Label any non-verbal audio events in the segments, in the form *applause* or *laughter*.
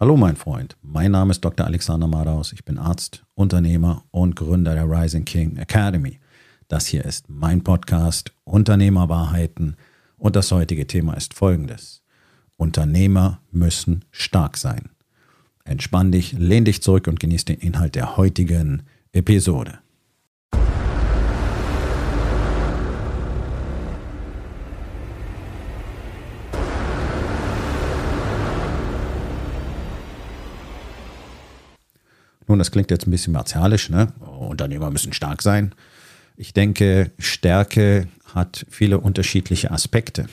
Hallo mein Freund, mein Name ist Dr. Alexander Madaus, ich bin Arzt, Unternehmer und Gründer der Rising King Academy. Das hier ist mein Podcast Unternehmerwahrheiten und das heutige Thema ist folgendes. Unternehmer müssen stark sein. Entspann dich, lehn dich zurück und genieß den Inhalt der heutigen Episode. Nun, das klingt jetzt ein bisschen martialisch, ne? Unternehmer müssen stark sein. Ich denke, Stärke hat viele unterschiedliche Aspekte.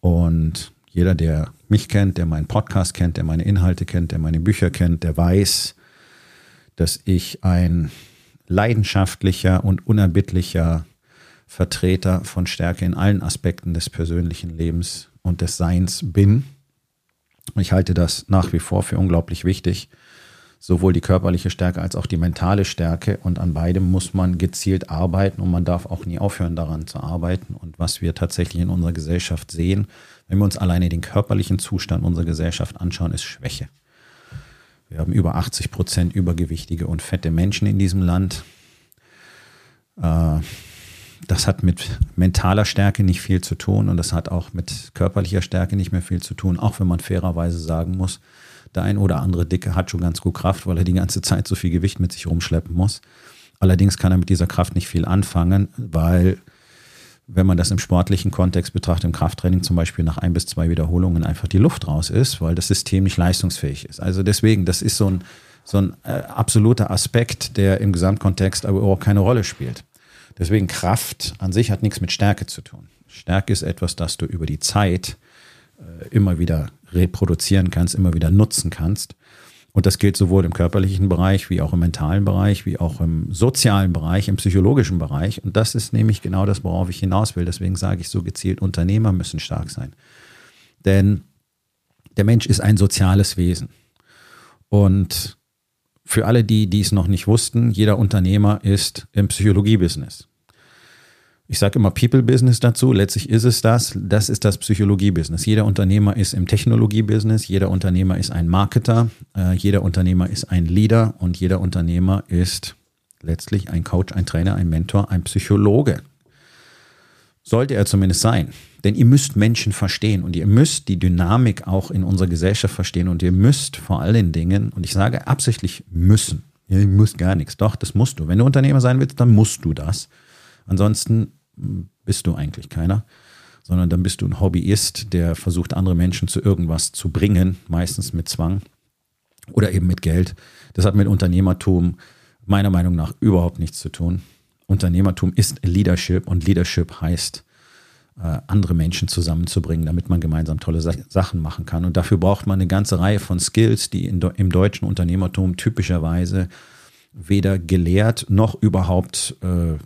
Und jeder, der mich kennt, der meinen Podcast kennt, der meine Inhalte kennt, der meine Bücher kennt, der weiß, dass ich ein leidenschaftlicher und unerbittlicher Vertreter von Stärke in allen Aspekten des persönlichen Lebens und des Seins bin. Ich halte das nach wie vor für unglaublich wichtig sowohl die körperliche Stärke als auch die mentale Stärke. Und an beidem muss man gezielt arbeiten und man darf auch nie aufhören daran zu arbeiten. Und was wir tatsächlich in unserer Gesellschaft sehen, wenn wir uns alleine den körperlichen Zustand unserer Gesellschaft anschauen, ist Schwäche. Wir haben über 80 Prozent übergewichtige und fette Menschen in diesem Land. Äh, das hat mit mentaler Stärke nicht viel zu tun und das hat auch mit körperlicher Stärke nicht mehr viel zu tun, auch wenn man fairerweise sagen muss, der ein oder andere Dicke hat schon ganz gut Kraft, weil er die ganze Zeit so viel Gewicht mit sich rumschleppen muss. Allerdings kann er mit dieser Kraft nicht viel anfangen, weil wenn man das im sportlichen Kontext betrachtet, im Krafttraining zum Beispiel nach ein bis zwei Wiederholungen einfach die Luft raus ist, weil das System nicht leistungsfähig ist. Also deswegen, das ist so ein, so ein äh, absoluter Aspekt, der im Gesamtkontext aber überhaupt keine Rolle spielt. Deswegen Kraft an sich hat nichts mit Stärke zu tun. Stärke ist etwas, das du über die Zeit äh, immer wieder reproduzieren kannst, immer wieder nutzen kannst. Und das gilt sowohl im körperlichen Bereich, wie auch im mentalen Bereich, wie auch im sozialen Bereich, im psychologischen Bereich. Und das ist nämlich genau das, worauf ich hinaus will. Deswegen sage ich so gezielt, Unternehmer müssen stark sein. Denn der Mensch ist ein soziales Wesen. Und für alle die, die es noch nicht wussten, jeder Unternehmer ist im Psychologie-Business ich sage immer People-Business dazu, letztlich ist es das, das ist das Psychologie-Business. Jeder Unternehmer ist im Technologie-Business, jeder Unternehmer ist ein Marketer, äh, jeder Unternehmer ist ein Leader und jeder Unternehmer ist letztlich ein Coach, ein Trainer, ein Mentor, ein Psychologe. Sollte er zumindest sein. Denn ihr müsst Menschen verstehen und ihr müsst die Dynamik auch in unserer Gesellschaft verstehen und ihr müsst vor allen Dingen, und ich sage absichtlich müssen, ihr müsst gar nichts, doch, das musst du. Wenn du Unternehmer sein willst, dann musst du das. Ansonsten bist du eigentlich keiner, sondern dann bist du ein Hobbyist, der versucht, andere Menschen zu irgendwas zu bringen, meistens mit Zwang oder eben mit Geld. Das hat mit Unternehmertum meiner Meinung nach überhaupt nichts zu tun. Unternehmertum ist Leadership und Leadership heißt, äh, andere Menschen zusammenzubringen, damit man gemeinsam tolle Sachen machen kann. Und dafür braucht man eine ganze Reihe von Skills, die in, im deutschen Unternehmertum typischerweise weder gelehrt noch überhaupt äh,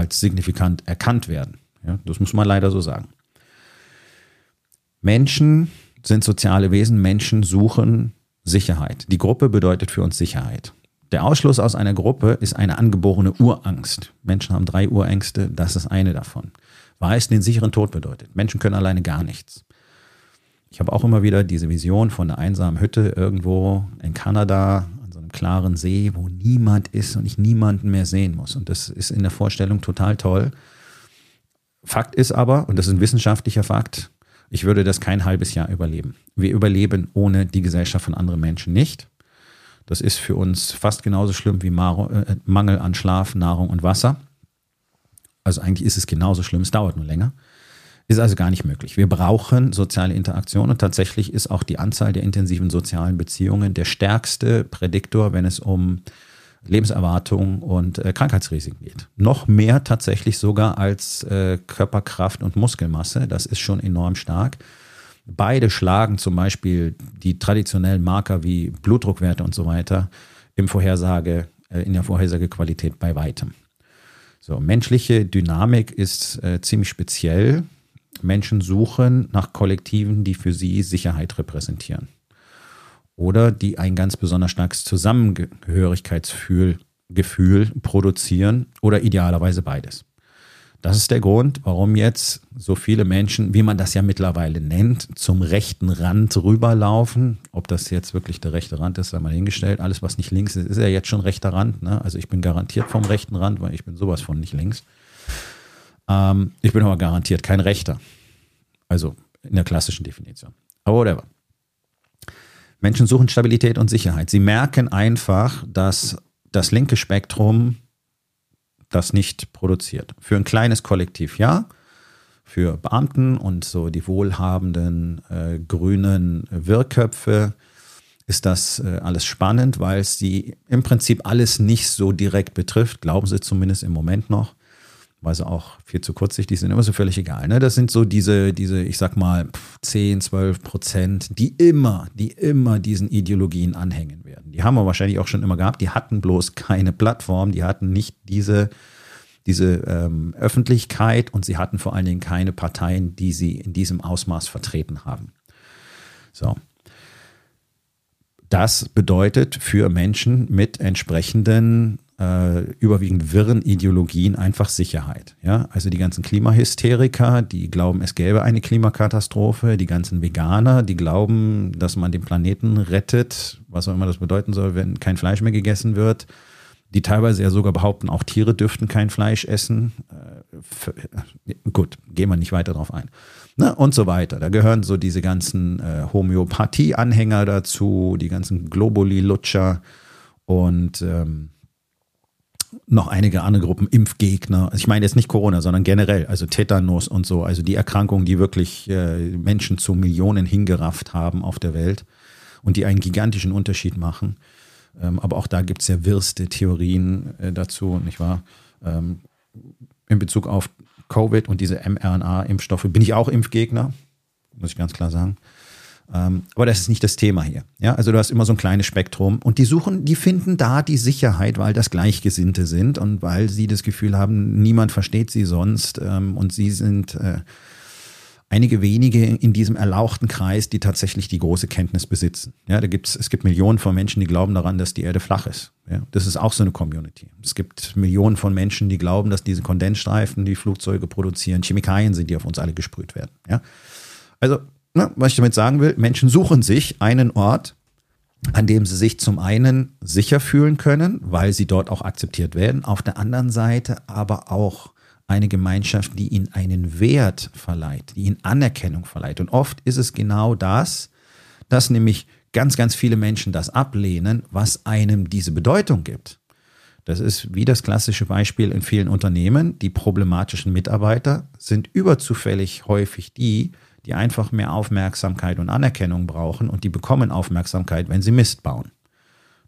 als signifikant erkannt werden. Ja, das muss man leider so sagen. Menschen sind soziale Wesen, Menschen suchen Sicherheit. Die Gruppe bedeutet für uns Sicherheit. Der Ausschluss aus einer Gruppe ist eine angeborene Urangst. Menschen haben drei Urängste, das ist eine davon. Weil es den sicheren Tod bedeutet. Menschen können alleine gar nichts. Ich habe auch immer wieder diese Vision von einer einsamen Hütte irgendwo in Kanada klaren See, wo niemand ist und ich niemanden mehr sehen muss. Und das ist in der Vorstellung total toll. Fakt ist aber, und das ist ein wissenschaftlicher Fakt, ich würde das kein halbes Jahr überleben. Wir überleben ohne die Gesellschaft von anderen Menschen nicht. Das ist für uns fast genauso schlimm wie äh, Mangel an Schlaf, Nahrung und Wasser. Also eigentlich ist es genauso schlimm, es dauert nur länger. Ist also gar nicht möglich. Wir brauchen soziale Interaktion und tatsächlich ist auch die Anzahl der intensiven sozialen Beziehungen der stärkste Prädiktor, wenn es um Lebenserwartung und äh, Krankheitsrisiken geht. Noch mehr tatsächlich sogar als äh, Körperkraft und Muskelmasse. Das ist schon enorm stark. Beide schlagen zum Beispiel die traditionellen Marker wie Blutdruckwerte und so weiter im Vorhersage, äh, in der Vorhersagequalität bei weitem. So, menschliche Dynamik ist äh, ziemlich speziell. Menschen suchen nach Kollektiven, die für sie Sicherheit repräsentieren. Oder die ein ganz besonders starkes Zusammengehörigkeitsgefühl Gefühl produzieren oder idealerweise beides. Das ist der Grund, warum jetzt so viele Menschen, wie man das ja mittlerweile nennt, zum rechten Rand rüberlaufen. Ob das jetzt wirklich der rechte Rand ist, sei mal hingestellt. Alles, was nicht links ist, ist ja jetzt schon rechter Rand. Ne? Also ich bin garantiert vom rechten Rand, weil ich bin sowas von nicht links. Ähm, ich bin aber garantiert kein Rechter. Also in der klassischen Definition. Aber whatever. Menschen suchen Stabilität und Sicherheit. Sie merken einfach, dass das linke Spektrum das nicht produziert. Für ein kleines Kollektiv ja, für Beamten und so die wohlhabenden äh, grünen Wirrköpfe ist das äh, alles spannend, weil es sie im Prinzip alles nicht so direkt betrifft, glauben sie zumindest im Moment noch weil sie auch viel zu kurzsichtig sind, immer so völlig egal. Ne? Das sind so diese, diese, ich sag mal, 10, 12 Prozent, die immer, die immer diesen Ideologien anhängen werden. Die haben wir wahrscheinlich auch schon immer gehabt. Die hatten bloß keine Plattform, die hatten nicht diese, diese ähm, Öffentlichkeit und sie hatten vor allen Dingen keine Parteien, die sie in diesem Ausmaß vertreten haben. So. Das bedeutet für Menschen mit entsprechenden äh, überwiegend wirren Ideologien einfach Sicherheit. Ja? Also die ganzen Klimahysteriker, die glauben, es gäbe eine Klimakatastrophe, die ganzen Veganer, die glauben, dass man den Planeten rettet, was auch immer das bedeuten soll, wenn kein Fleisch mehr gegessen wird, die teilweise ja sogar behaupten, auch Tiere dürften kein Fleisch essen. Äh, gut, gehen wir nicht weiter drauf ein. Ne? Und so weiter. Da gehören so diese ganzen äh, Homöopathie-Anhänger dazu, die ganzen Globuli-Lutscher und ähm, noch einige andere Gruppen, Impfgegner. Also ich meine jetzt nicht Corona, sondern generell, also Tetanus und so, also die Erkrankungen, die wirklich äh, Menschen zu Millionen hingerafft haben auf der Welt und die einen gigantischen Unterschied machen. Ähm, aber auch da gibt es ja wirste Theorien äh, dazu, nicht wahr? Ähm, in Bezug auf Covid und diese mRNA-Impfstoffe bin ich auch Impfgegner, muss ich ganz klar sagen. Ähm, aber das ist nicht das Thema hier. Ja, also du hast immer so ein kleines Spektrum und die suchen, die finden da die Sicherheit, weil das Gleichgesinnte sind und weil sie das Gefühl haben, niemand versteht sie sonst ähm, und sie sind äh, einige wenige in diesem erlauchten Kreis, die tatsächlich die große Kenntnis besitzen. Ja, da gibt's, es gibt Millionen von Menschen, die glauben daran, dass die Erde flach ist. Ja, das ist auch so eine Community. Es gibt Millionen von Menschen, die glauben, dass diese Kondensstreifen, die Flugzeuge produzieren, Chemikalien sind, die auf uns alle gesprüht werden. Ja, also ne, was ich damit sagen will, Menschen suchen sich einen Ort, an dem sie sich zum einen sicher fühlen können, weil sie dort auch akzeptiert werden, auf der anderen Seite aber auch eine Gemeinschaft, die ihnen einen Wert verleiht, die ihnen Anerkennung verleiht. Und oft ist es genau das, dass nämlich ganz, ganz viele Menschen das ablehnen, was einem diese Bedeutung gibt. Das ist wie das klassische Beispiel in vielen Unternehmen. Die problematischen Mitarbeiter sind überzufällig häufig die, die einfach mehr Aufmerksamkeit und Anerkennung brauchen und die bekommen Aufmerksamkeit, wenn sie Mist bauen.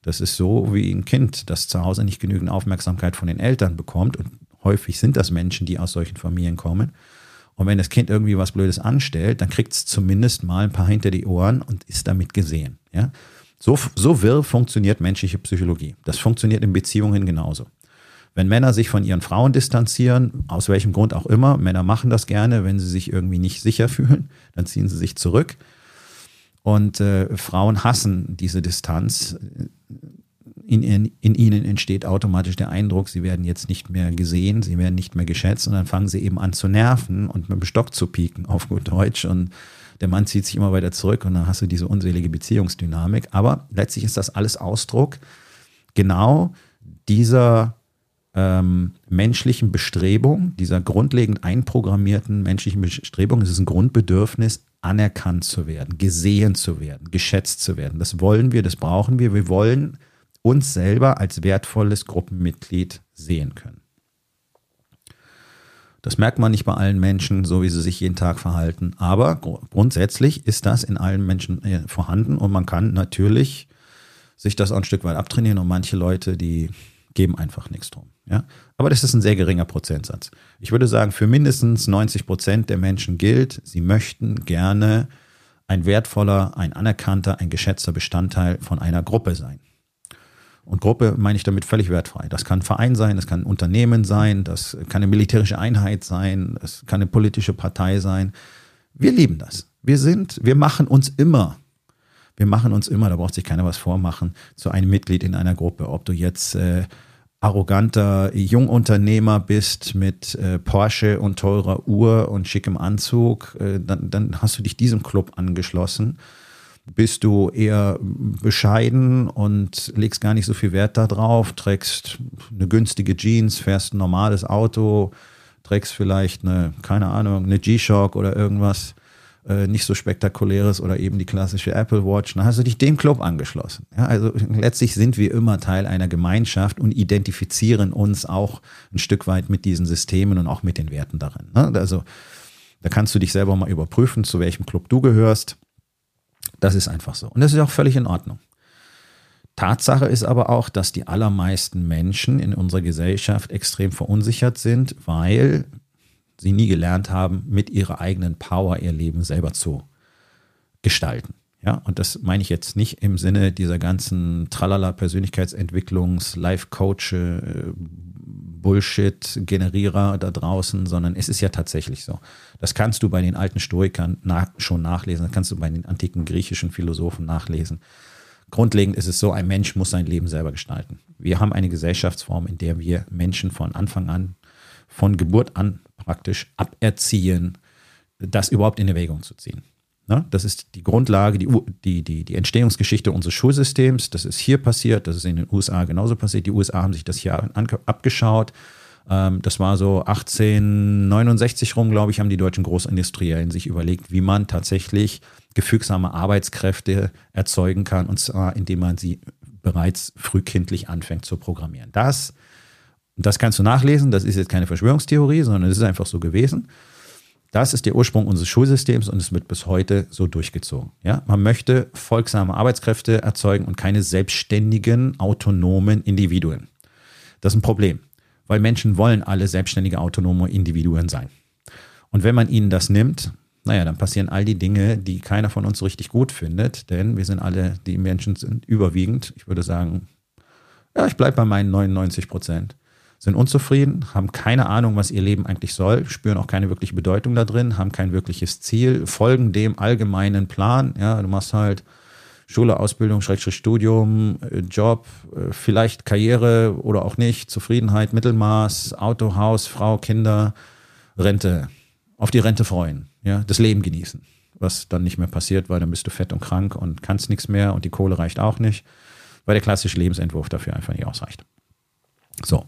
Das ist so wie ein Kind, das zu Hause nicht genügend Aufmerksamkeit von den Eltern bekommt und häufig sind das Menschen, die aus solchen Familien kommen. Und wenn das Kind irgendwie was Blödes anstellt, dann kriegt es zumindest mal ein paar hinter die Ohren und ist damit gesehen. Ja? So, so wirr funktioniert menschliche Psychologie. Das funktioniert in Beziehungen genauso. Wenn Männer sich von ihren Frauen distanzieren, aus welchem Grund auch immer, Männer machen das gerne, wenn sie sich irgendwie nicht sicher fühlen, dann ziehen sie sich zurück. Und äh, Frauen hassen diese Distanz. In, in, in, ihnen entsteht automatisch der Eindruck, sie werden jetzt nicht mehr gesehen, sie werden nicht mehr geschätzt und dann fangen sie eben an zu nerven und mit dem Stock zu pieken, auf gut Deutsch. Und der Mann zieht sich immer weiter zurück und dann hast du diese unselige Beziehungsdynamik. Aber letztlich ist das alles Ausdruck genau dieser ähm, menschlichen Bestrebung, dieser grundlegend einprogrammierten menschlichen Bestrebung, es ist ein Grundbedürfnis, anerkannt zu werden, gesehen zu werden, geschätzt zu werden. Das wollen wir, das brauchen wir. Wir wollen uns selber als wertvolles Gruppenmitglied sehen können. Das merkt man nicht bei allen Menschen, so wie sie sich jeden Tag verhalten. Aber grundsätzlich ist das in allen Menschen äh, vorhanden und man kann natürlich sich das auch ein Stück weit abtrainieren und manche Leute, die geben einfach nichts drum. Ja? Aber das ist ein sehr geringer Prozentsatz. Ich würde sagen, für mindestens 90 Prozent der Menschen gilt, sie möchten gerne ein wertvoller, ein anerkannter, ein geschätzter Bestandteil von einer Gruppe sein. Und Gruppe meine ich damit völlig wertfrei. Das kann ein Verein sein, das kann ein Unternehmen sein, das kann eine militärische Einheit sein, das kann eine politische Partei sein. Wir lieben das. Wir sind, wir machen uns immer, wir machen uns immer, da braucht sich keiner was vormachen, zu einem Mitglied in einer Gruppe. Ob du jetzt äh, arroganter Jungunternehmer bist mit äh, Porsche und teurer Uhr und schickem Anzug, äh, dann, dann hast du dich diesem Club angeschlossen. Bist du eher bescheiden und legst gar nicht so viel Wert darauf, trägst eine günstige Jeans, fährst ein normales Auto, trägst vielleicht eine, keine Ahnung, eine G-Shock oder irgendwas äh, nicht so spektakuläres oder eben die klassische Apple Watch, dann hast du dich dem Club angeschlossen. Ja, also letztlich sind wir immer Teil einer Gemeinschaft und identifizieren uns auch ein Stück weit mit diesen Systemen und auch mit den Werten darin. Ne? Also da kannst du dich selber mal überprüfen, zu welchem Club du gehörst. Das ist einfach so. Und das ist auch völlig in Ordnung. Tatsache ist aber auch, dass die allermeisten Menschen in unserer Gesellschaft extrem verunsichert sind, weil sie nie gelernt haben, mit ihrer eigenen Power ihr Leben selber zu gestalten. Ja, und das meine ich jetzt nicht im Sinne dieser ganzen Tralala Persönlichkeitsentwicklungs, Life Coach, äh, Bullshit Generierer da draußen, sondern es ist ja tatsächlich so. Das kannst du bei den alten Stoikern nach, schon nachlesen, das kannst du bei den antiken griechischen Philosophen nachlesen. Grundlegend ist es so, ein Mensch muss sein Leben selber gestalten. Wir haben eine Gesellschaftsform, in der wir Menschen von Anfang an, von Geburt an praktisch aberziehen, das überhaupt in Erwägung zu ziehen. Ne? Das ist die Grundlage, die, die, die, die Entstehungsgeschichte unseres Schulsystems. Das ist hier passiert, das ist in den USA genauso passiert. Die USA haben sich das hier abgeschaut. Ähm, das war so 1869 rum, glaube ich, haben die deutschen Großindustriellen sich überlegt, wie man tatsächlich gefügsame Arbeitskräfte erzeugen kann, und zwar indem man sie bereits frühkindlich anfängt zu programmieren. Das das kannst du nachlesen, das ist jetzt keine Verschwörungstheorie, sondern es ist einfach so gewesen. Das ist der Ursprung unseres Schulsystems und es wird bis heute so durchgezogen. Ja, man möchte folgsame Arbeitskräfte erzeugen und keine selbstständigen, autonomen Individuen. Das ist ein Problem, weil Menschen wollen alle selbstständige, autonome Individuen sein. Und wenn man ihnen das nimmt, naja, dann passieren all die Dinge, die keiner von uns richtig gut findet, denn wir sind alle, die Menschen sind überwiegend, ich würde sagen, ja, ich bleibe bei meinen 99 Prozent, sind unzufrieden, haben keine Ahnung, was ihr Leben eigentlich soll, spüren auch keine wirkliche Bedeutung da drin, haben kein wirkliches Ziel, folgen dem allgemeinen Plan. Ja, du machst halt Schule, Ausbildung, Schrägstrich Studium, äh, Job, äh, vielleicht Karriere oder auch nicht, Zufriedenheit, Mittelmaß, Auto, Haus, Frau, Kinder, Rente. Auf die Rente freuen, ja, das Leben genießen. Was dann nicht mehr passiert, weil dann bist du fett und krank und kannst nichts mehr und die Kohle reicht auch nicht, weil der klassische Lebensentwurf dafür einfach nicht ausreicht. So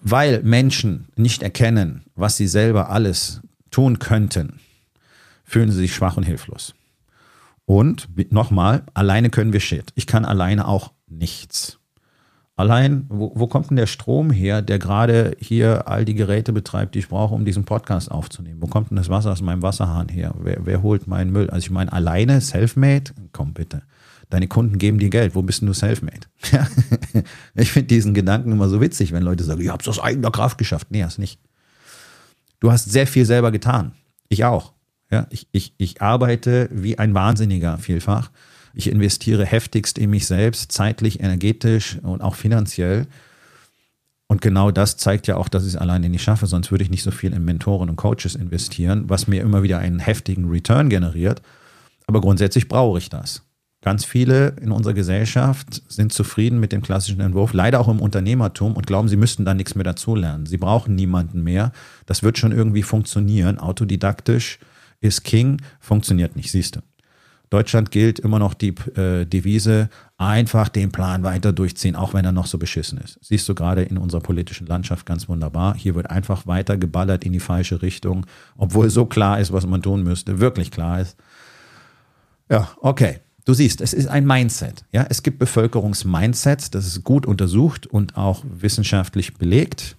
weil Menschen nicht erkennen, was sie selber alles tun könnten, fühlen sie sich schwach und hilflos. Und nochmal, alleine können wir Shit. Ich kann alleine auch nichts. Allein, wo, wo kommt denn der Strom her, der gerade hier all die Geräte betreibt, die ich brauche, um diesen Podcast aufzunehmen? Wo kommt denn das Wasser aus meinem Wasserhahn her? Wer, wer holt meinen Müll? Also ich meine, alleine, self-made? Komm bitte. Deine Kunden geben dir Geld. Wo bist denn du self-made? *laughs* ich finde diesen Gedanken immer so witzig, wenn Leute sagen, ich habe es aus eigener Kraft geschafft. Nee, hast nicht. Du hast sehr viel selber getan. Ich auch. Ja, ich, ich, ich arbeite wie ein Wahnsinniger vielfach. Ich investiere heftigst in mich selbst, zeitlich, energetisch und auch finanziell. Und genau das zeigt ja auch, dass ich es alleine nicht schaffe, sonst würde ich nicht so viel in Mentoren und Coaches investieren, was mir immer wieder einen heftigen Return generiert. Aber grundsätzlich brauche ich das. Ganz viele in unserer Gesellschaft sind zufrieden mit dem klassischen Entwurf, leider auch im Unternehmertum und glauben, sie müssten da nichts mehr dazulernen. Sie brauchen niemanden mehr. Das wird schon irgendwie funktionieren. Autodidaktisch ist King, funktioniert nicht, siehst du. Deutschland gilt immer noch die äh, Devise, einfach den Plan weiter durchziehen, auch wenn er noch so beschissen ist. Siehst du gerade in unserer politischen Landschaft ganz wunderbar. Hier wird einfach weiter geballert in die falsche Richtung, obwohl so klar ist, was man tun müsste, wirklich klar ist. Ja, okay. Du siehst, es ist ein Mindset. Ja, es gibt Bevölkerungsmindsets, das ist gut untersucht und auch wissenschaftlich belegt.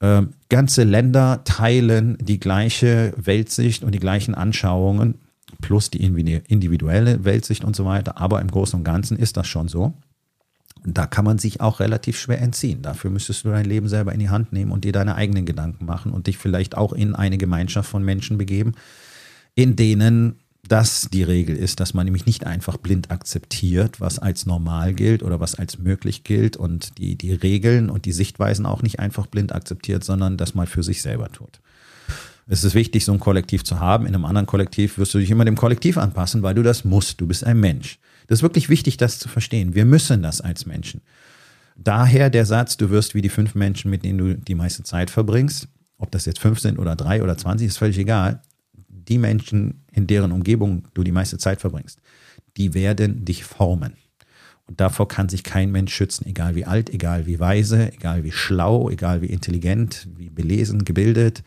Ähm, ganze Länder teilen die gleiche Weltsicht und die gleichen Anschauungen plus die individuelle Weltsicht und so weiter. Aber im Großen und Ganzen ist das schon so. Da kann man sich auch relativ schwer entziehen. Dafür müsstest du dein Leben selber in die Hand nehmen und dir deine eigenen Gedanken machen und dich vielleicht auch in eine Gemeinschaft von Menschen begeben, in denen das die Regel ist, dass man nämlich nicht einfach blind akzeptiert, was als normal gilt oder was als möglich gilt und die, die Regeln und die Sichtweisen auch nicht einfach blind akzeptiert, sondern das mal für sich selber tut. Es ist wichtig, so ein Kollektiv zu haben. In einem anderen Kollektiv wirst du dich immer dem Kollektiv anpassen, weil du das musst. Du bist ein Mensch. Das ist wirklich wichtig, das zu verstehen. Wir müssen das als Menschen. Daher der Satz, du wirst wie die fünf Menschen, mit denen du die meiste Zeit verbringst. Ob das jetzt fünf sind oder drei oder zwanzig, ist völlig egal. Die Menschen, in deren Umgebung du die meiste Zeit verbringst, die werden dich formen. Und davor kann sich kein Mensch schützen, egal wie alt, egal wie weise, egal wie schlau, egal wie intelligent, wie belesen, gebildet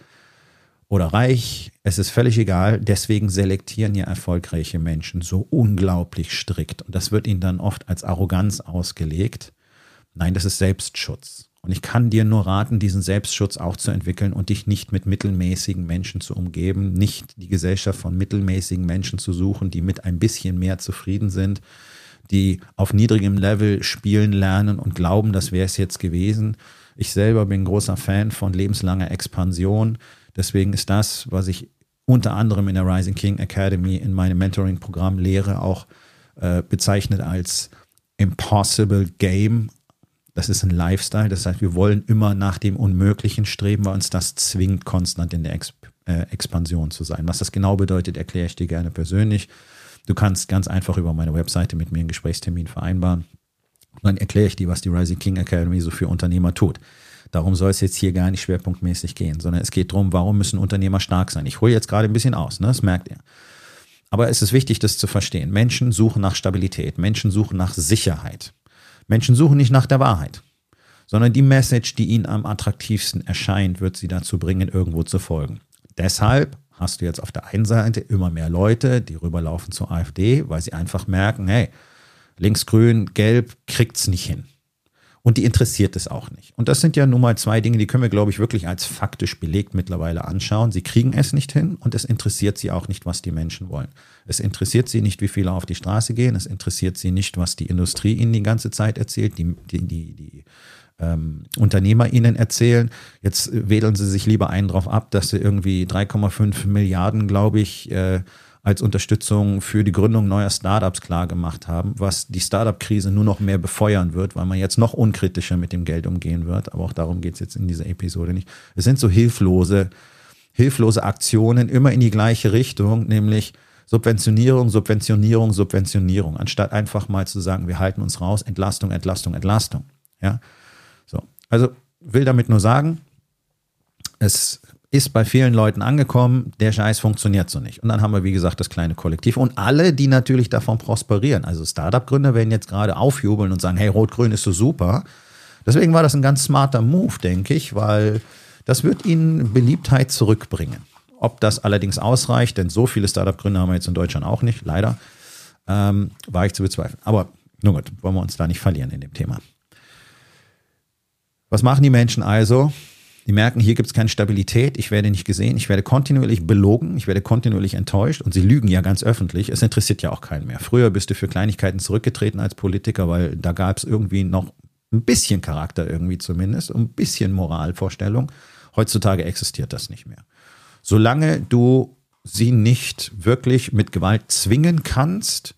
oder reich. Es ist völlig egal. Deswegen selektieren ja erfolgreiche Menschen so unglaublich strikt. Und das wird ihnen dann oft als Arroganz ausgelegt. Nein, das ist Selbstschutz. Und ich kann dir nur raten, diesen Selbstschutz auch zu entwickeln und dich nicht mit mittelmäßigen Menschen zu umgeben, nicht die Gesellschaft von mittelmäßigen Menschen zu suchen, die mit ein bisschen mehr zufrieden sind, die auf niedrigem Level spielen lernen und glauben, das wäre es jetzt gewesen. Ich selber bin großer Fan von lebenslanger Expansion. Deswegen ist das, was ich unter anderem in der Rising King Academy in meinem Mentoring-Programm lehre, auch äh, bezeichnet als Impossible Game. Das ist ein Lifestyle. Das heißt, wir wollen immer nach dem Unmöglichen streben, weil uns das zwingt, konstant in der Ex äh, Expansion zu sein. Was das genau bedeutet, erkläre ich dir gerne persönlich. Du kannst ganz einfach über meine Webseite mit mir einen Gesprächstermin vereinbaren. Und dann erkläre ich dir, was die Rising King Academy so für Unternehmer tut. Darum soll es jetzt hier gar nicht schwerpunktmäßig gehen, sondern es geht darum, warum müssen Unternehmer stark sein. Ich hole jetzt gerade ein bisschen aus, ne? das merkt ihr. Aber es ist wichtig, das zu verstehen. Menschen suchen nach Stabilität, Menschen suchen nach Sicherheit. Menschen suchen nicht nach der Wahrheit, sondern die Message, die ihnen am attraktivsten erscheint, wird sie dazu bringen, irgendwo zu folgen. Deshalb hast du jetzt auf der einen Seite immer mehr Leute, die rüberlaufen zur AfD, weil sie einfach merken, hey, links, grün, gelb kriegt es nicht hin. Und die interessiert es auch nicht. Und das sind ja nun mal zwei Dinge, die können wir, glaube ich, wirklich als faktisch belegt mittlerweile anschauen. Sie kriegen es nicht hin und es interessiert sie auch nicht, was die Menschen wollen. Es interessiert sie nicht, wie viele auf die Straße gehen. Es interessiert sie nicht, was die Industrie ihnen die ganze Zeit erzählt, die, die, die, die ähm, Unternehmer ihnen erzählen. Jetzt wählen sie sich lieber einen drauf ab, dass sie irgendwie 3,5 Milliarden, glaube ich, äh, als Unterstützung für die Gründung neuer Startups klargemacht haben, was die Startup-Krise nur noch mehr befeuern wird, weil man jetzt noch unkritischer mit dem Geld umgehen wird. Aber auch darum geht es jetzt in dieser Episode nicht. Es sind so hilflose, hilflose Aktionen immer in die gleiche Richtung, nämlich Subventionierung, Subventionierung, Subventionierung, anstatt einfach mal zu sagen, wir halten uns raus, Entlastung, Entlastung, Entlastung. Ja, also will damit nur sagen, es ist bei vielen Leuten angekommen, der Scheiß funktioniert so nicht. Und dann haben wir, wie gesagt, das kleine Kollektiv und alle, die natürlich davon prosperieren. Also Startup-Gründer werden jetzt gerade aufjubeln und sagen, hey, Rot-Grün ist so super. Deswegen war das ein ganz smarter Move, denke ich, weil das wird ihnen Beliebtheit zurückbringen. Ob das allerdings ausreicht, denn so viele Startup-Gründer haben wir jetzt in Deutschland auch nicht, leider, ähm, war ich zu bezweifeln. Aber nur gut, wollen wir uns da nicht verlieren in dem Thema. Was machen die Menschen also? Die merken, hier gibt es keine Stabilität, ich werde nicht gesehen, ich werde kontinuierlich belogen, ich werde kontinuierlich enttäuscht und sie lügen ja ganz öffentlich. Es interessiert ja auch keinen mehr. Früher bist du für Kleinigkeiten zurückgetreten als Politiker, weil da gab es irgendwie noch ein bisschen Charakter irgendwie zumindest, ein bisschen Moralvorstellung. Heutzutage existiert das nicht mehr. Solange du sie nicht wirklich mit Gewalt zwingen kannst,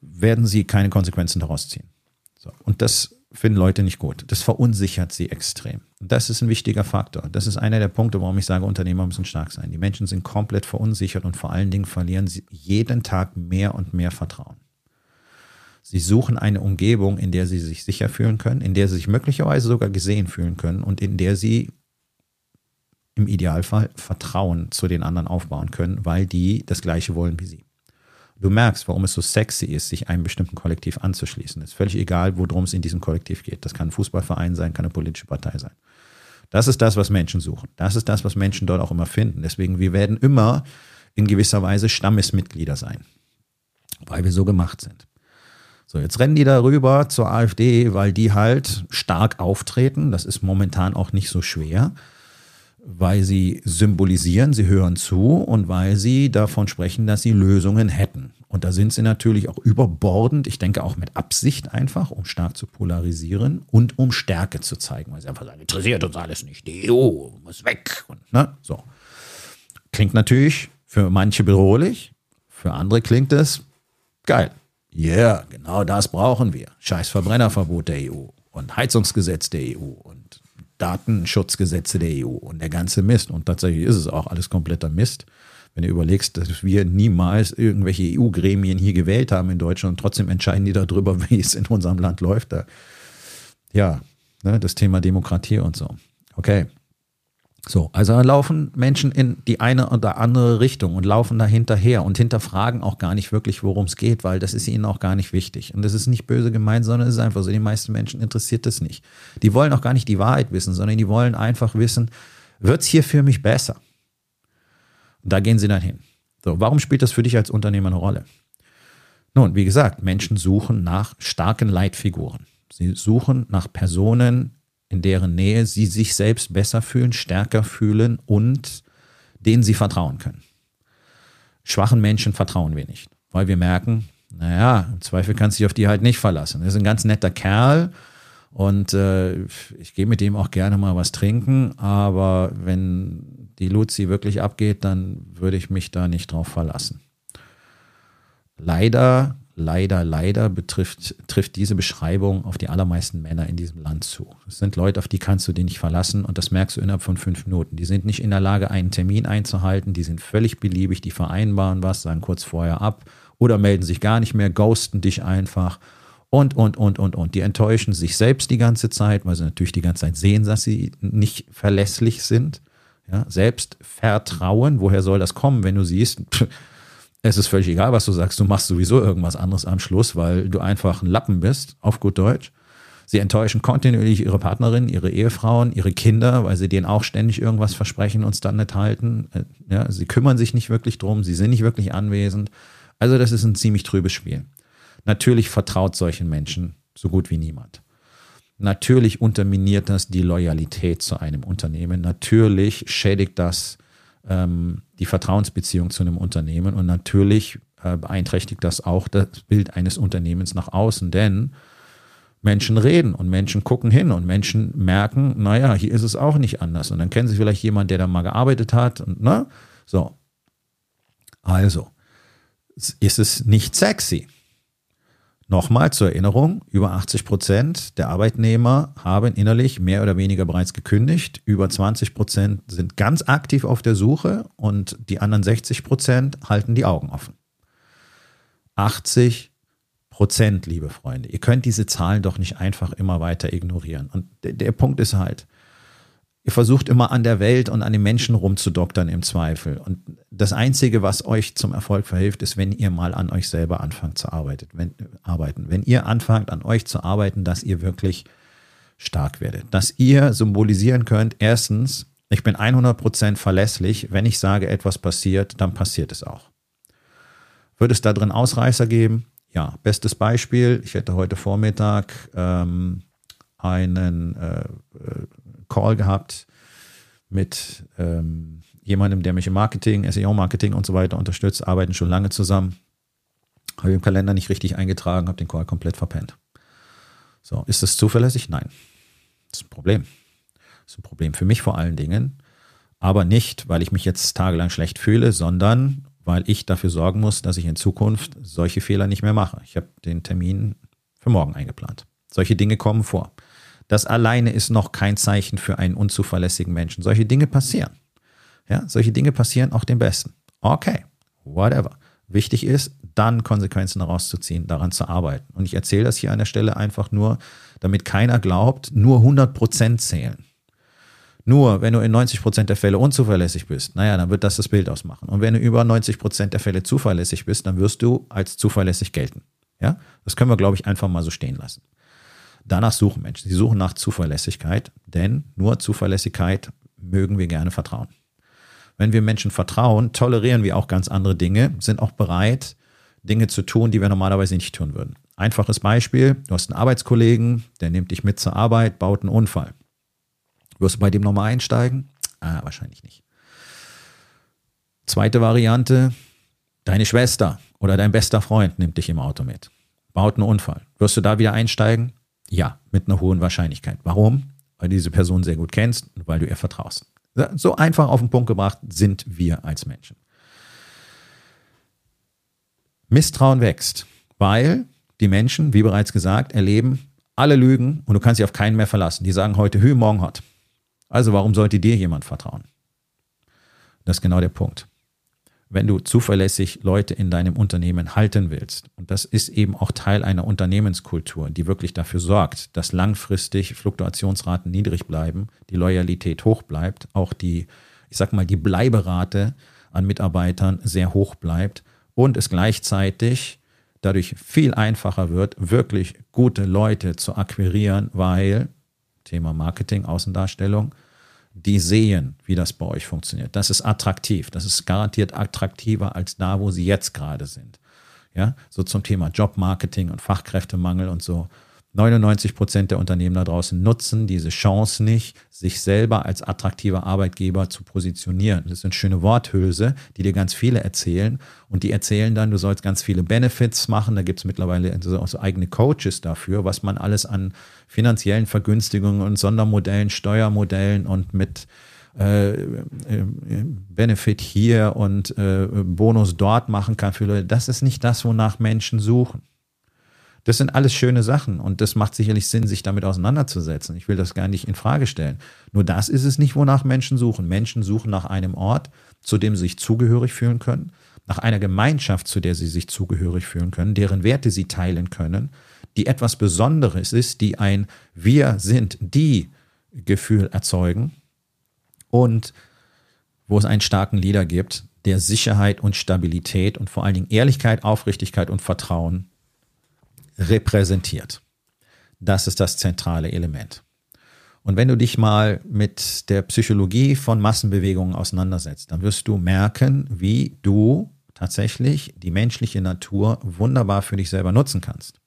werden sie keine Konsequenzen daraus ziehen. So. Und das finden Leute nicht gut. Das verunsichert sie extrem. Das ist ein wichtiger Faktor. Das ist einer der Punkte, warum ich sage, Unternehmer müssen stark sein. Die Menschen sind komplett verunsichert und vor allen Dingen verlieren sie jeden Tag mehr und mehr Vertrauen. Sie suchen eine Umgebung, in der sie sich sicher fühlen können, in der sie sich möglicherweise sogar gesehen fühlen können und in der sie im Idealfall Vertrauen zu den anderen aufbauen können, weil die das Gleiche wollen wie sie. Du merkst, warum es so sexy ist, sich einem bestimmten Kollektiv anzuschließen. Es ist völlig egal, worum es in diesem Kollektiv geht. Das kann ein Fußballverein sein, kann eine politische Partei sein. Das ist das, was Menschen suchen. Das ist das, was Menschen dort auch immer finden. Deswegen, wir werden immer in gewisser Weise Stammesmitglieder sein, weil wir so gemacht sind. So, jetzt rennen die darüber zur AfD, weil die halt stark auftreten. Das ist momentan auch nicht so schwer weil sie symbolisieren, sie hören zu und weil sie davon sprechen, dass sie Lösungen hätten. Und da sind sie natürlich auch überbordend, ich denke auch mit Absicht einfach, um stark zu polarisieren und um Stärke zu zeigen, weil sie einfach sagen, interessiert uns alles nicht, die EU muss weg. Und, ne, so. Klingt natürlich für manche bedrohlich, für andere klingt es geil. Ja, yeah, genau das brauchen wir. Scheiß Verbrennerverbot der EU und Heizungsgesetz der EU und Datenschutzgesetze der EU und der ganze Mist. Und tatsächlich ist es auch alles kompletter Mist. Wenn du überlegst, dass wir niemals irgendwelche EU-Gremien hier gewählt haben in Deutschland und trotzdem entscheiden die darüber, *laughs* wie es in unserem Land läuft. Da, ja, ne, das Thema Demokratie und so. Okay. So, also laufen Menschen in die eine oder andere Richtung und laufen da hinterher und hinterfragen auch gar nicht wirklich, worum es geht, weil das ist ihnen auch gar nicht wichtig. Und das ist nicht böse gemeint, sondern es ist einfach so. Die meisten Menschen interessiert das nicht. Die wollen auch gar nicht die Wahrheit wissen, sondern die wollen einfach wissen, wird es hier für mich besser? Und da gehen sie dann hin. So, warum spielt das für dich als Unternehmer eine Rolle? Nun, wie gesagt, Menschen suchen nach starken Leitfiguren. Sie suchen nach Personen, in deren Nähe sie sich selbst besser fühlen, stärker fühlen und denen sie vertrauen können. Schwachen Menschen vertrauen wir nicht, weil wir merken, naja, im Zweifel kannst du dich auf die halt nicht verlassen. Er ist ein ganz netter Kerl und äh, ich gehe mit dem auch gerne mal was trinken, aber wenn die Luzi wirklich abgeht, dann würde ich mich da nicht drauf verlassen. Leider leider, leider betrifft, trifft diese Beschreibung auf die allermeisten Männer in diesem Land zu. Das sind Leute, auf die kannst du dich nicht verlassen und das merkst du innerhalb von fünf Minuten. Die sind nicht in der Lage, einen Termin einzuhalten, die sind völlig beliebig, die vereinbaren was, sagen kurz vorher ab oder melden sich gar nicht mehr, ghosten dich einfach und, und, und, und, und. Die enttäuschen sich selbst die ganze Zeit, weil sie natürlich die ganze Zeit sehen, dass sie nicht verlässlich sind. Ja, Selbstvertrauen, woher soll das kommen, wenn du siehst, es ist völlig egal, was du sagst, du machst sowieso irgendwas anderes am Schluss, weil du einfach ein Lappen bist, auf gut Deutsch. Sie enttäuschen kontinuierlich ihre Partnerin, ihre Ehefrauen, ihre Kinder, weil sie denen auch ständig irgendwas versprechen und es dann nicht halten. Äh, ja, sie kümmern sich nicht wirklich drum, sie sind nicht wirklich anwesend. Also das ist ein ziemlich trübes Spiel. Natürlich vertraut solchen Menschen so gut wie niemand. Natürlich unterminiert das die Loyalität zu einem Unternehmen. Natürlich schädigt das ähm, die Vertrauensbeziehung zu einem Unternehmen und natürlich äh, beeinträchtigt das auch das Bild eines Unternehmens nach außen, denn Menschen reden und Menschen gucken hin und Menschen merken, naja, hier ist es auch nicht anders. Und dann kennen sie vielleicht jemanden, der da mal gearbeitet hat und ne, so. Also, ist es nicht sexy. Nochmal zur Erinnerung, über 80 Prozent der Arbeitnehmer haben innerlich mehr oder weniger bereits gekündigt. Über 20 Prozent sind ganz aktiv auf der Suche und die anderen 60 Prozent halten die Augen offen. 80 Prozent, liebe Freunde. Ihr könnt diese Zahlen doch nicht einfach immer weiter ignorieren. Und der, der Punkt ist halt, Ihr versucht immer an der Welt und an den Menschen rumzudoktern im Zweifel. Und das Einzige, was euch zum Erfolg verhilft, ist, wenn ihr mal an euch selber anfangt zu arbeiten. Wenn, arbeiten. wenn ihr anfangt, an euch zu arbeiten, dass ihr wirklich stark werdet. Dass ihr symbolisieren könnt, erstens, ich bin 100% verlässlich. Wenn ich sage, etwas passiert, dann passiert es auch. Wird es da drin Ausreißer geben? Ja, bestes Beispiel. Ich hätte heute Vormittag ähm, einen äh, äh Call gehabt mit ähm, jemandem, der mich im Marketing, SEO-Marketing und so weiter unterstützt, arbeiten schon lange zusammen. Habe im Kalender nicht richtig eingetragen, habe den Call komplett verpennt. So, ist das zuverlässig? Nein. Das ist ein Problem. Das ist ein Problem für mich vor allen Dingen. Aber nicht, weil ich mich jetzt tagelang schlecht fühle, sondern weil ich dafür sorgen muss, dass ich in Zukunft solche Fehler nicht mehr mache. Ich habe den Termin für morgen eingeplant. Solche Dinge kommen vor. Das alleine ist noch kein Zeichen für einen unzuverlässigen Menschen. Solche Dinge passieren. Ja, solche Dinge passieren auch dem Besten. Okay, whatever. Wichtig ist, dann Konsequenzen daraus zu ziehen, daran zu arbeiten. Und ich erzähle das hier an der Stelle einfach nur, damit keiner glaubt, nur 100% zählen. Nur wenn du in 90% der Fälle unzuverlässig bist, naja, dann wird das das Bild ausmachen. Und wenn du über 90% der Fälle zuverlässig bist, dann wirst du als zuverlässig gelten. Ja, das können wir, glaube ich, einfach mal so stehen lassen. Danach suchen Menschen. Sie suchen nach Zuverlässigkeit, denn nur Zuverlässigkeit mögen wir gerne vertrauen. Wenn wir Menschen vertrauen, tolerieren wir auch ganz andere Dinge, sind auch bereit, Dinge zu tun, die wir normalerweise nicht tun würden. Einfaches Beispiel, du hast einen Arbeitskollegen, der nimmt dich mit zur Arbeit, baut einen Unfall. Wirst du bei dem nochmal einsteigen? Ah, wahrscheinlich nicht. Zweite Variante, deine Schwester oder dein bester Freund nimmt dich im Auto mit, baut einen Unfall. Wirst du da wieder einsteigen? Ja, mit einer hohen Wahrscheinlichkeit. Warum? Weil du diese Person sehr gut kennst und weil du ihr vertraust. So einfach auf den Punkt gebracht sind wir als Menschen. Misstrauen wächst, weil die Menschen, wie bereits gesagt, erleben, alle lügen und du kannst dich auf keinen mehr verlassen. Die sagen heute Hü, morgen hat. Also warum sollte dir jemand vertrauen? Das ist genau der Punkt. Wenn du zuverlässig Leute in deinem Unternehmen halten willst. Und das ist eben auch Teil einer Unternehmenskultur, die wirklich dafür sorgt, dass langfristig Fluktuationsraten niedrig bleiben, die Loyalität hoch bleibt, auch die, ich sag mal, die Bleiberate an Mitarbeitern sehr hoch bleibt und es gleichzeitig dadurch viel einfacher wird, wirklich gute Leute zu akquirieren, weil Thema Marketing, Außendarstellung, die sehen, wie das bei euch funktioniert. Das ist attraktiv. Das ist garantiert attraktiver als da, wo sie jetzt gerade sind. Ja, so zum Thema Jobmarketing und Fachkräftemangel und so. 99 Prozent der Unternehmen da draußen nutzen diese Chance nicht, sich selber als attraktiver Arbeitgeber zu positionieren. Das sind schöne Worthülse, die dir ganz viele erzählen. Und die erzählen dann, du sollst ganz viele Benefits machen. Da gibt es mittlerweile auch so eigene Coaches dafür, was man alles an finanziellen Vergünstigungen und Sondermodellen, Steuermodellen und mit äh, äh, Benefit hier und äh, Bonus dort machen kann für Leute. Das ist nicht das, wonach Menschen suchen. Das sind alles schöne Sachen und das macht sicherlich Sinn, sich damit auseinanderzusetzen. Ich will das gar nicht in Frage stellen. Nur das ist es nicht, wonach Menschen suchen. Menschen suchen nach einem Ort, zu dem sie sich zugehörig fühlen können, nach einer Gemeinschaft, zu der sie sich zugehörig fühlen können, deren Werte sie teilen können, die etwas Besonderes ist, die ein Wir sind die Gefühl erzeugen und wo es einen starken Leader gibt, der Sicherheit und Stabilität und vor allen Dingen Ehrlichkeit, Aufrichtigkeit und Vertrauen repräsentiert. Das ist das zentrale Element. Und wenn du dich mal mit der Psychologie von Massenbewegungen auseinandersetzt, dann wirst du merken, wie du tatsächlich die menschliche Natur wunderbar für dich selber nutzen kannst.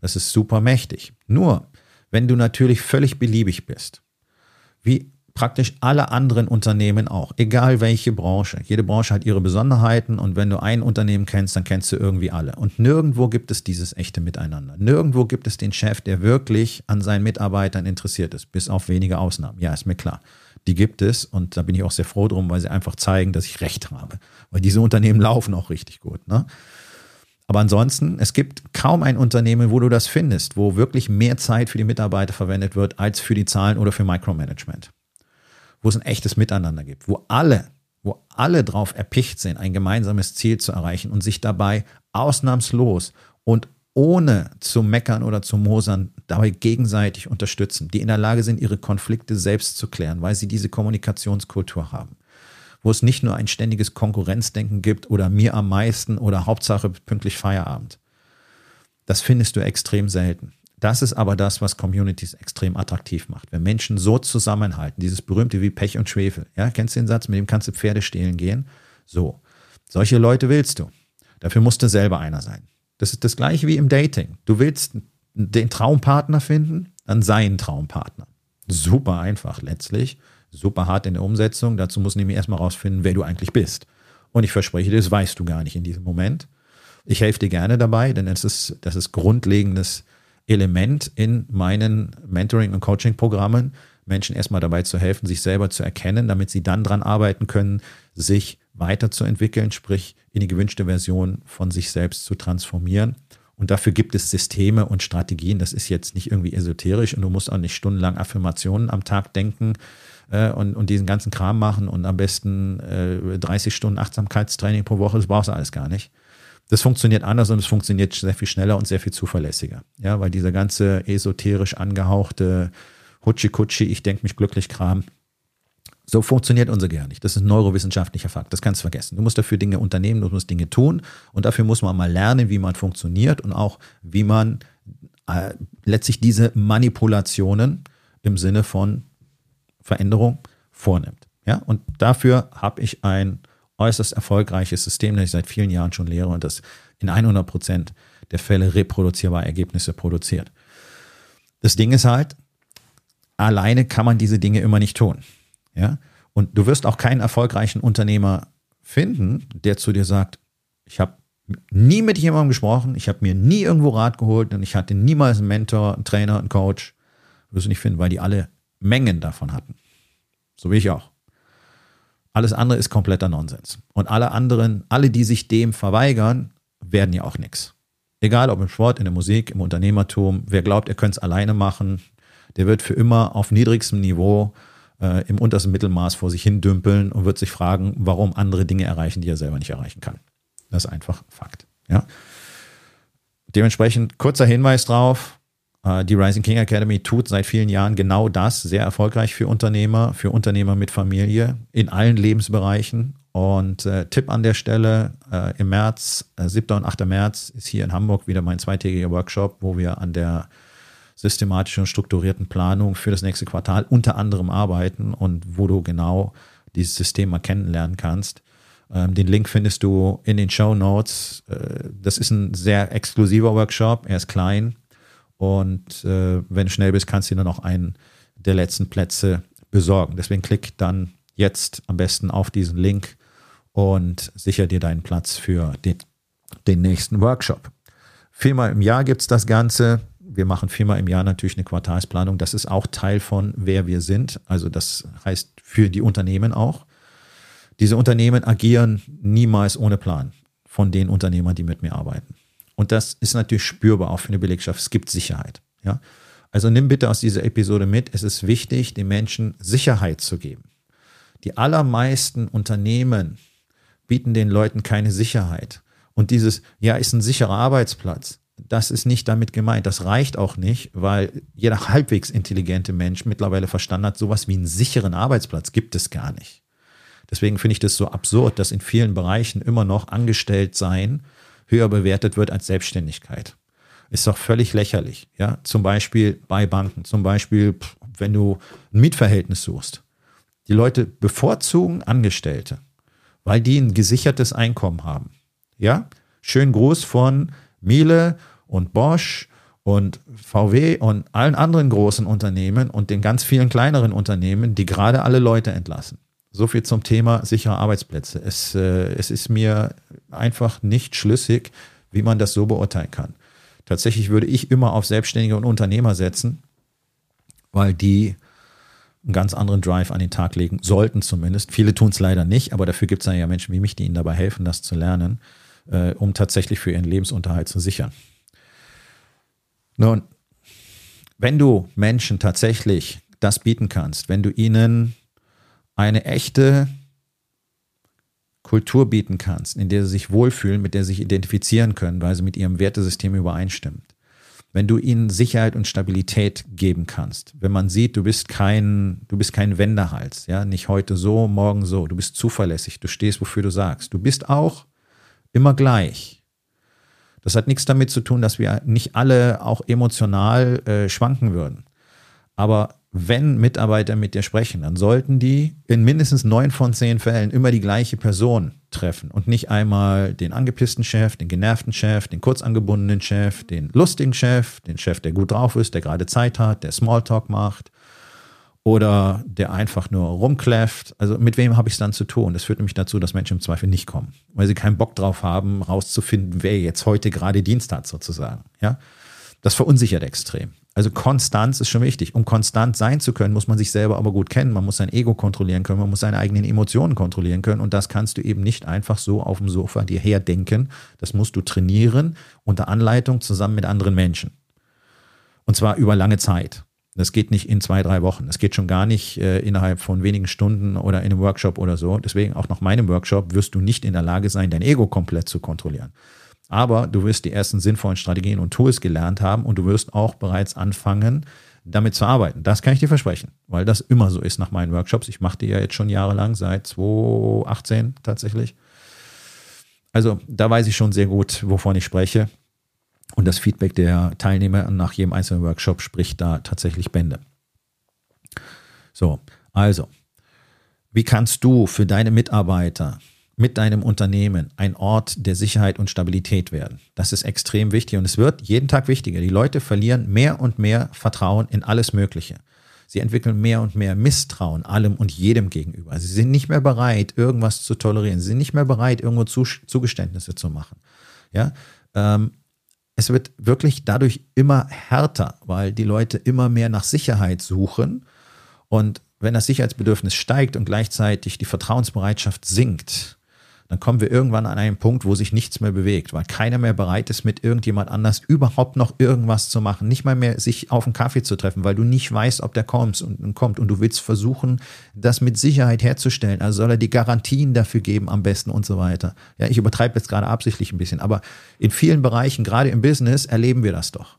Das ist super mächtig. Nur, wenn du natürlich völlig beliebig bist, wie praktisch alle anderen Unternehmen auch, egal welche Branche. Jede Branche hat ihre Besonderheiten und wenn du ein Unternehmen kennst, dann kennst du irgendwie alle. Und nirgendwo gibt es dieses echte Miteinander. Nirgendwo gibt es den Chef, der wirklich an seinen Mitarbeitern interessiert ist, bis auf wenige Ausnahmen. Ja, ist mir klar. Die gibt es und da bin ich auch sehr froh drum, weil sie einfach zeigen, dass ich recht habe. Weil diese Unternehmen laufen auch richtig gut. Ne? Aber ansonsten, es gibt kaum ein Unternehmen, wo du das findest, wo wirklich mehr Zeit für die Mitarbeiter verwendet wird als für die Zahlen oder für Micromanagement wo es ein echtes Miteinander gibt, wo alle, wo alle drauf erpicht sind, ein gemeinsames Ziel zu erreichen und sich dabei ausnahmslos und ohne zu meckern oder zu mosern, dabei gegenseitig unterstützen, die in der Lage sind, ihre Konflikte selbst zu klären, weil sie diese Kommunikationskultur haben. Wo es nicht nur ein ständiges Konkurrenzdenken gibt oder mir am meisten oder Hauptsache pünktlich Feierabend. Das findest du extrem selten. Das ist aber das, was Communities extrem attraktiv macht. Wenn Menschen so zusammenhalten, dieses berühmte wie Pech und Schwefel. Ja, kennst du den Satz, mit dem kannst du Pferde stehlen gehen? So. Solche Leute willst du. Dafür musst du selber einer sein. Das ist das gleiche wie im Dating. Du willst den Traumpartner finden, dann sei ein Traumpartner. Super einfach letztlich, super hart in der Umsetzung. Dazu musst du nämlich erstmal rausfinden, wer du eigentlich bist. Und ich verspreche dir, das weißt du gar nicht in diesem Moment. Ich helfe dir gerne dabei, denn es ist, das ist grundlegendes Element in meinen Mentoring- und Coaching-Programmen, Menschen erstmal dabei zu helfen, sich selber zu erkennen, damit sie dann dran arbeiten können, sich weiterzuentwickeln, sprich in die gewünschte Version von sich selbst zu transformieren. Und dafür gibt es Systeme und Strategien. Das ist jetzt nicht irgendwie esoterisch und du musst auch nicht stundenlang Affirmationen am Tag denken äh, und, und diesen ganzen Kram machen und am besten äh, 30 Stunden Achtsamkeitstraining pro Woche. Das brauchst du alles gar nicht. Das funktioniert anders und es funktioniert sehr viel schneller und sehr viel zuverlässiger. Ja, weil dieser ganze esoterisch angehauchte Hutschi-Kutschi, ich denke mich glücklich Kram, so funktioniert unser Gehirn nicht. Das ist ein neurowissenschaftlicher Fakt. Das kannst du vergessen. Du musst dafür Dinge unternehmen, du musst Dinge tun und dafür muss man mal lernen, wie man funktioniert und auch, wie man äh, letztlich diese Manipulationen im Sinne von Veränderung vornimmt. Ja, und dafür habe ich ein äußerst erfolgreiches System, das ich seit vielen Jahren schon lehre und das in 100 Prozent der Fälle reproduzierbare Ergebnisse produziert. Das Ding ist halt, alleine kann man diese Dinge immer nicht tun. Ja? Und du wirst auch keinen erfolgreichen Unternehmer finden, der zu dir sagt, ich habe nie mit jemandem gesprochen, ich habe mir nie irgendwo Rat geholt und ich hatte niemals einen Mentor, einen Trainer, einen Coach. Wirst du nicht finden, weil die alle Mengen davon hatten. So wie ich auch. Alles andere ist kompletter Nonsens. Und alle anderen, alle, die sich dem verweigern, werden ja auch nichts. Egal ob im Sport, in der Musik, im Unternehmertum, wer glaubt, er könnte es alleine machen, der wird für immer auf niedrigstem Niveau äh, im untersten Mittelmaß vor sich hin dümpeln und wird sich fragen, warum andere Dinge erreichen, die er selber nicht erreichen kann. Das ist einfach Fakt. Ja. Dementsprechend kurzer Hinweis drauf. Äh, die Rising King Academy tut seit vielen Jahren genau das, sehr erfolgreich für Unternehmer, für Unternehmer mit Familie in allen Lebensbereichen. Und äh, Tipp an der Stelle, äh, im März, äh, 7. und 8. März ist hier in Hamburg wieder mein zweitägiger Workshop, wo wir an der systematischen und strukturierten Planung für das nächste Quartal unter anderem arbeiten und wo du genau dieses System mal kennenlernen kannst. Ähm, den Link findest du in den Show Notes. Äh, das ist ein sehr exklusiver Workshop. Er ist klein. Und äh, wenn du schnell bist, kannst du dir dann auch einen der letzten Plätze besorgen. Deswegen klick dann jetzt am besten auf diesen Link und sicher dir deinen Platz für den, den nächsten Workshop. Viermal im Jahr gibt es das Ganze. Wir machen viermal im Jahr natürlich eine Quartalsplanung. Das ist auch Teil von wer wir sind. Also das heißt für die Unternehmen auch. Diese Unternehmen agieren niemals ohne Plan von den Unternehmern, die mit mir arbeiten. Und das ist natürlich spürbar auch für eine Belegschaft. Es gibt Sicherheit. Ja? Also nimm bitte aus dieser Episode mit, es ist wichtig, den Menschen Sicherheit zu geben. Die allermeisten Unternehmen bieten den Leuten keine Sicherheit. Und dieses, ja, ist ein sicherer Arbeitsplatz, das ist nicht damit gemeint. Das reicht auch nicht, weil jeder halbwegs intelligente Mensch mittlerweile verstanden hat, sowas wie einen sicheren Arbeitsplatz gibt es gar nicht. Deswegen finde ich das so absurd, dass in vielen Bereichen immer noch angestellt sein höher bewertet wird als Selbstständigkeit. Ist doch völlig lächerlich. Ja, zum Beispiel bei Banken, zum Beispiel, wenn du ein Mietverhältnis suchst. Die Leute bevorzugen Angestellte, weil die ein gesichertes Einkommen haben. Ja, schön Gruß von Miele und Bosch und VW und allen anderen großen Unternehmen und den ganz vielen kleineren Unternehmen, die gerade alle Leute entlassen. So viel zum Thema sichere Arbeitsplätze. Es, äh, es ist mir einfach nicht schlüssig, wie man das so beurteilen kann. Tatsächlich würde ich immer auf Selbstständige und Unternehmer setzen, weil die einen ganz anderen Drive an den Tag legen sollten zumindest. Viele tun es leider nicht, aber dafür gibt es ja Menschen wie mich, die ihnen dabei helfen, das zu lernen, äh, um tatsächlich für ihren Lebensunterhalt zu sichern. Nun, wenn du Menschen tatsächlich das bieten kannst, wenn du ihnen eine echte Kultur bieten kannst, in der sie sich wohlfühlen, mit der sie sich identifizieren können, weil sie mit ihrem Wertesystem übereinstimmt. Wenn du ihnen Sicherheit und Stabilität geben kannst, wenn man sieht, du bist kein, du bist kein Wendehals, ja, nicht heute so, morgen so, du bist zuverlässig, du stehst, wofür du sagst. Du bist auch immer gleich. Das hat nichts damit zu tun, dass wir nicht alle auch emotional äh, schwanken würden. Aber wenn Mitarbeiter mit dir sprechen, dann sollten die in mindestens neun von zehn Fällen immer die gleiche Person treffen und nicht einmal den angepissten Chef, den genervten Chef, den kurzangebundenen Chef, den lustigen Chef, den Chef, der gut drauf ist, der gerade Zeit hat, der Smalltalk macht oder der einfach nur rumkläfft. Also mit wem habe ich es dann zu tun? Das führt nämlich dazu, dass Menschen im Zweifel nicht kommen, weil sie keinen Bock drauf haben, rauszufinden, wer jetzt heute gerade Dienst hat sozusagen. Ja, das verunsichert extrem. Also Konstanz ist schon wichtig. Um konstant sein zu können, muss man sich selber aber gut kennen. Man muss sein Ego kontrollieren können, man muss seine eigenen Emotionen kontrollieren können. Und das kannst du eben nicht einfach so auf dem Sofa dir herdenken. Das musst du trainieren unter Anleitung zusammen mit anderen Menschen. Und zwar über lange Zeit. Das geht nicht in zwei, drei Wochen. Das geht schon gar nicht äh, innerhalb von wenigen Stunden oder in einem Workshop oder so. Deswegen auch nach meinem Workshop wirst du nicht in der Lage sein, dein Ego komplett zu kontrollieren. Aber du wirst die ersten sinnvollen Strategien und Tools gelernt haben und du wirst auch bereits anfangen, damit zu arbeiten. Das kann ich dir versprechen, weil das immer so ist nach meinen Workshops. Ich mache die ja jetzt schon jahrelang, seit 2018 tatsächlich. Also da weiß ich schon sehr gut, wovon ich spreche. Und das Feedback der Teilnehmer nach jedem einzelnen Workshop spricht da tatsächlich Bände. So, also, wie kannst du für deine Mitarbeiter mit deinem Unternehmen ein Ort der Sicherheit und Stabilität werden. Das ist extrem wichtig und es wird jeden Tag wichtiger. Die Leute verlieren mehr und mehr Vertrauen in alles Mögliche. Sie entwickeln mehr und mehr Misstrauen allem und jedem gegenüber. Sie sind nicht mehr bereit, irgendwas zu tolerieren. Sie sind nicht mehr bereit, irgendwo Zugeständnisse zu machen. Ja, ähm, es wird wirklich dadurch immer härter, weil die Leute immer mehr nach Sicherheit suchen. Und wenn das Sicherheitsbedürfnis steigt und gleichzeitig die Vertrauensbereitschaft sinkt, dann kommen wir irgendwann an einen Punkt, wo sich nichts mehr bewegt, weil keiner mehr bereit ist, mit irgendjemand anders überhaupt noch irgendwas zu machen. Nicht mal mehr sich auf einen Kaffee zu treffen, weil du nicht weißt, ob der kommt und, kommt und du willst versuchen, das mit Sicherheit herzustellen. Also soll er die Garantien dafür geben am besten und so weiter. Ja, ich übertreibe jetzt gerade absichtlich ein bisschen, aber in vielen Bereichen, gerade im Business, erleben wir das doch